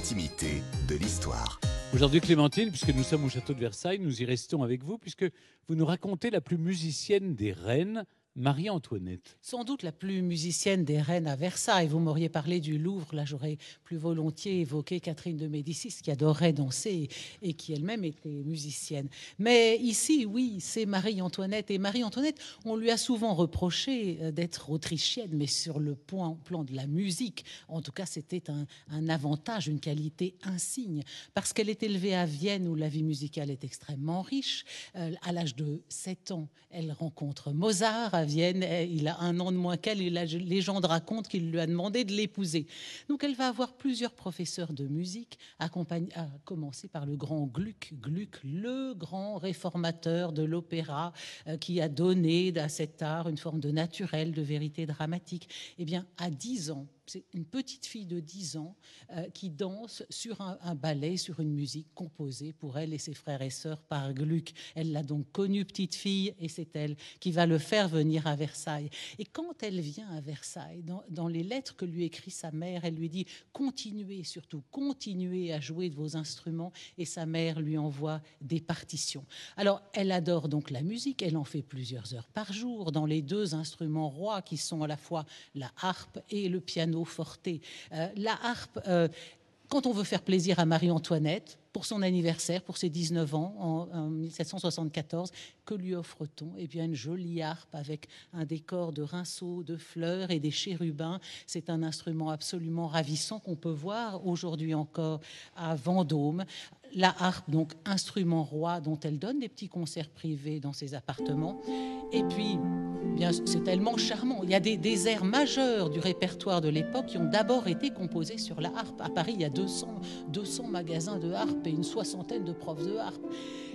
L'intimité de l'histoire. Aujourd'hui, Clémentine, puisque nous sommes au château de Versailles, nous y restons avec vous, puisque vous nous racontez la plus musicienne des reines, Marie-Antoinette. Sans doute la plus musicienne des reines à Versailles. Vous m'auriez parlé du Louvre, là j'aurais plus volontiers évoqué Catherine de Médicis qui adorait danser et qui elle-même était musicienne. Mais ici, oui, c'est Marie-Antoinette. Et Marie-Antoinette, on lui a souvent reproché euh, d'être autrichienne, mais sur le plan, de la musique, en tout cas, c'était un, un, avantage, une qualité insigne, parce qu'elle est élevée à Vienne où la vie musicale est extrêmement riche. Euh, à l'âge de 7 ans, elle rencontre Mozart Vienne. Eh, il a un an de moins qu'elle et la légende raconte qu'il lui a demandé de l'épouser. Donc elle va avoir plusieurs professeurs de musique, à commencer par le grand Gluck. Gluck, le grand réformateur de l'opéra, euh, qui a donné à cet art une forme de naturel, de vérité dramatique. Eh bien, à 10 ans, c'est une petite fille de 10 ans euh, qui danse sur un, ballet, sur une musique composée pour elle et ses frères et sœurs par Gluck. Elle l'a donc connue petite fille et c'est elle qui va le faire venir à Versailles. Et quand elle vient à Versailles, dans, dans les lettres que lui écrit sa mère, elle lui dit continuez surtout, continuez à jouer de vos instruments et sa mère lui envoie des partitions. Alors elle adore donc la musique, elle en fait plusieurs heures par jour dans les deux instruments rois qui sont à la fois la harpe et le piano Euh, la harpe, euh, quand on veut faire plaisir à Marie-Antoinette, pour son anniversaire, pour ses 19 ans, en, 1774, que lui offre-t-on? Eh bien, une jolie harpe avec un décor de rinceaux, de fleurs et des chérubins. C'est un instrument absolument ravissant qu'on peut voir aujourd'hui encore à Vendôme. La harpe, donc instrument roi dont elle donne des petits concerts privés dans ses appartements. Et puis, c'est tellement charmant. Il y a des, airs majeurs du répertoire de l'époque qui ont d'abord été composés sur la harpe. À Paris, il y a 200, 200 magasins de harpe et une soixantaine de profs de harpe.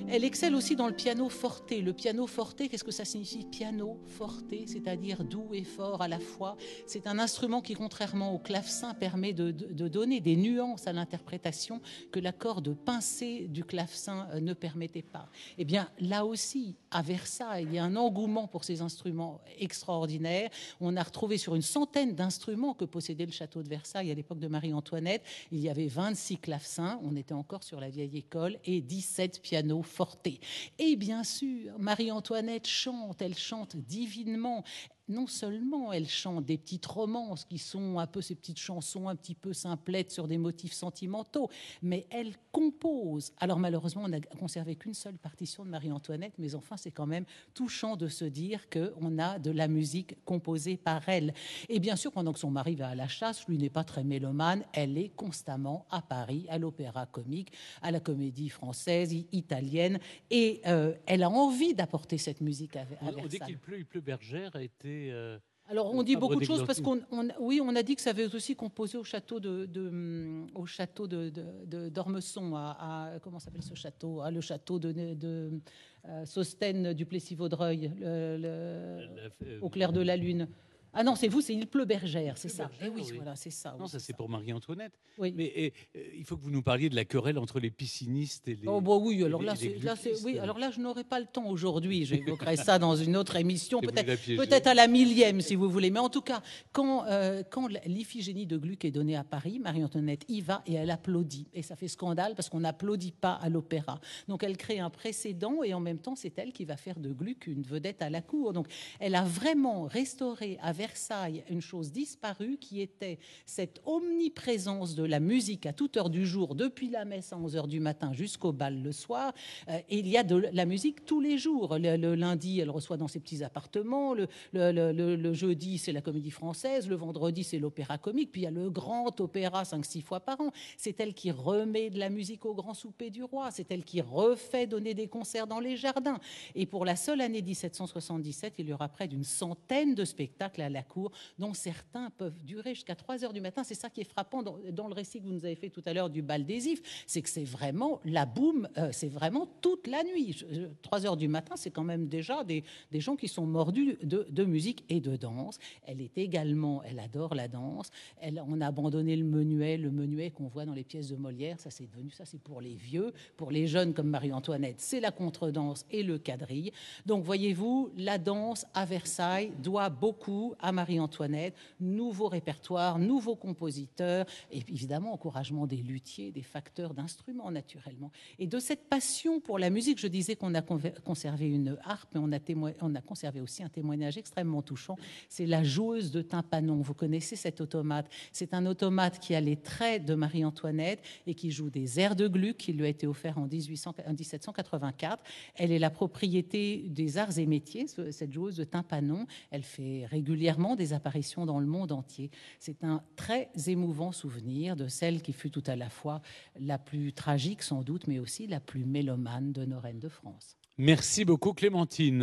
Elle excelle aussi dans le piano forte. Le piano forte, qu'est-ce que ça signifie? Piano forte, c'est-à-dire doux et fort à la fois. C'est un instrument qui, contrairement au clavecin, permet de, donner des nuances à l'interprétation que l'accord de pincée du clavecin euh, ne permettait pas. Eh bien, là aussi, à Versailles, il y a un engouement pour ces instruments extraordinaires. On a retrouvé sur une centaine d'instruments que possédait le château de Versailles à l'époque de Marie-Antoinette, il y avait 26 clavecins, on était encore sur la vieille école, et 17 pianos fortés. Et bien sûr, Marie-Antoinette chante, elle chante divinement non seulement elle chante des petites romances qui sont un peu ces petites chansons un petit peu simplettes sur des motifs sentimentaux, mais elle compose. Alors malheureusement, on n'a conservé qu'une seule partition de Marie-Antoinette, mais enfin, c'est quand même touchant de se dire qu'on a de la musique composée par elle. Et bien sûr, pendant que son mari va à la chasse, lui n'est pas très mélomane, elle est constamment à Paris, à l'opéra comique, à la comédie française, italienne, et euh, elle a envie d'apporter cette musique à, Versailles. On dit qu'il pleut, il pleut bergère a été euh, Alors on dit beaucoup de choses parce qu'on, oui, on a dit que ça avait aussi composé au château de, au château de, d'Ormesson, à, comment s'appelle ce château? Ah, Le château de, de euh, du Plessis-Vaudreuil, au clair de la lune. Ah non, c'est vous, c'est Il pleut bergère, c'est ça. Eh oui, voilà, c'est ça. Non, ça c'est pour Marie-Antoinette. Oui. Mais euh, il faut que vous nous parliez de la querelle entre les piscinistes et les. Oh bah oui, alors là, oui, alors là, je n'aurai pas le temps aujourd'hui. J'évoquerai ça dans une autre émission, peut-être, peut-être à la millième, si vous voulez. Mais en tout cas, quand euh, quand l'iphigénie de Gluck est donnée à Paris, Marie-Antoinette y va et elle applaudit. Et ça fait scandale parce qu'on n'applaudit pas à l'opéra. Donc elle crée un précédent et en même temps, c'est elle qui va faire de Gluck une vedette à la cour. Donc elle a vraiment restauré avec Versailles une chose disparue qui était cette omniprésence de la musique à toute heure du jour, depuis la messe à 11 heures du matin jusqu'au bal le soir. Euh, il y a de la musique tous les jours. Le, lundi, elle reçoit dans ses petits appartements. Le, le jeudi, c'est la comédie française. Le vendredi, c'est l'opéra comique. Puis il y a le grand opéra 5-6 fois par an. C'est elle qui remet de la musique au grand souper du roi. C'est elle qui refait donner des concerts dans les jardins. Et pour la seule année 1777, il y aura près d'une centaine de spectacles à la cour, dont certains peuvent durer jusqu'à 3 heures du matin. C'est ça qui est frappant dans, le récit que vous nous avez fait tout à l'heure du bal des ifs, c'est que c'est vraiment la boum, euh, c'est vraiment toute la nuit. 3 heures du matin, c'est quand même déjà des, des, gens qui sont mordus de, de, musique et de danse. Elle est également, elle adore la danse. Elle, on a abandonné le menuet, le menuet qu'on voit dans les pièces de Molière. Ça, c'est devenu ça, c'est pour les vieux, pour les jeunes comme Marie-Antoinette, c'est la contredanse et le quadrille. Donc, voyez-vous, la danse à Versailles doit beaucoup à Marie-Antoinette, nouveau répertoire, nouveaux compositeurs, et évidemment encouragement des luthiers, des facteurs d'instruments naturellement. Et de cette passion pour la musique, je disais qu'on a conservé une harpe, mais on a, on a conservé aussi un témoignage extrêmement touchant. C'est la joueuse de tympanon. Vous connaissez cet automate C'est un automate qui a les traits de Marie-Antoinette et qui joue des airs de Gluck, qui lui a été offert en, 1800, en 1784. Elle est la propriété des arts et métiers, cette joueuse de tympanon. Elle fait régulièrement des apparitions dans le monde entier. C'est un très émouvant souvenir de celle qui fut tout à la fois la plus tragique sans doute, mais aussi la plus mélomane de nos reines de France. Merci beaucoup Clémentine.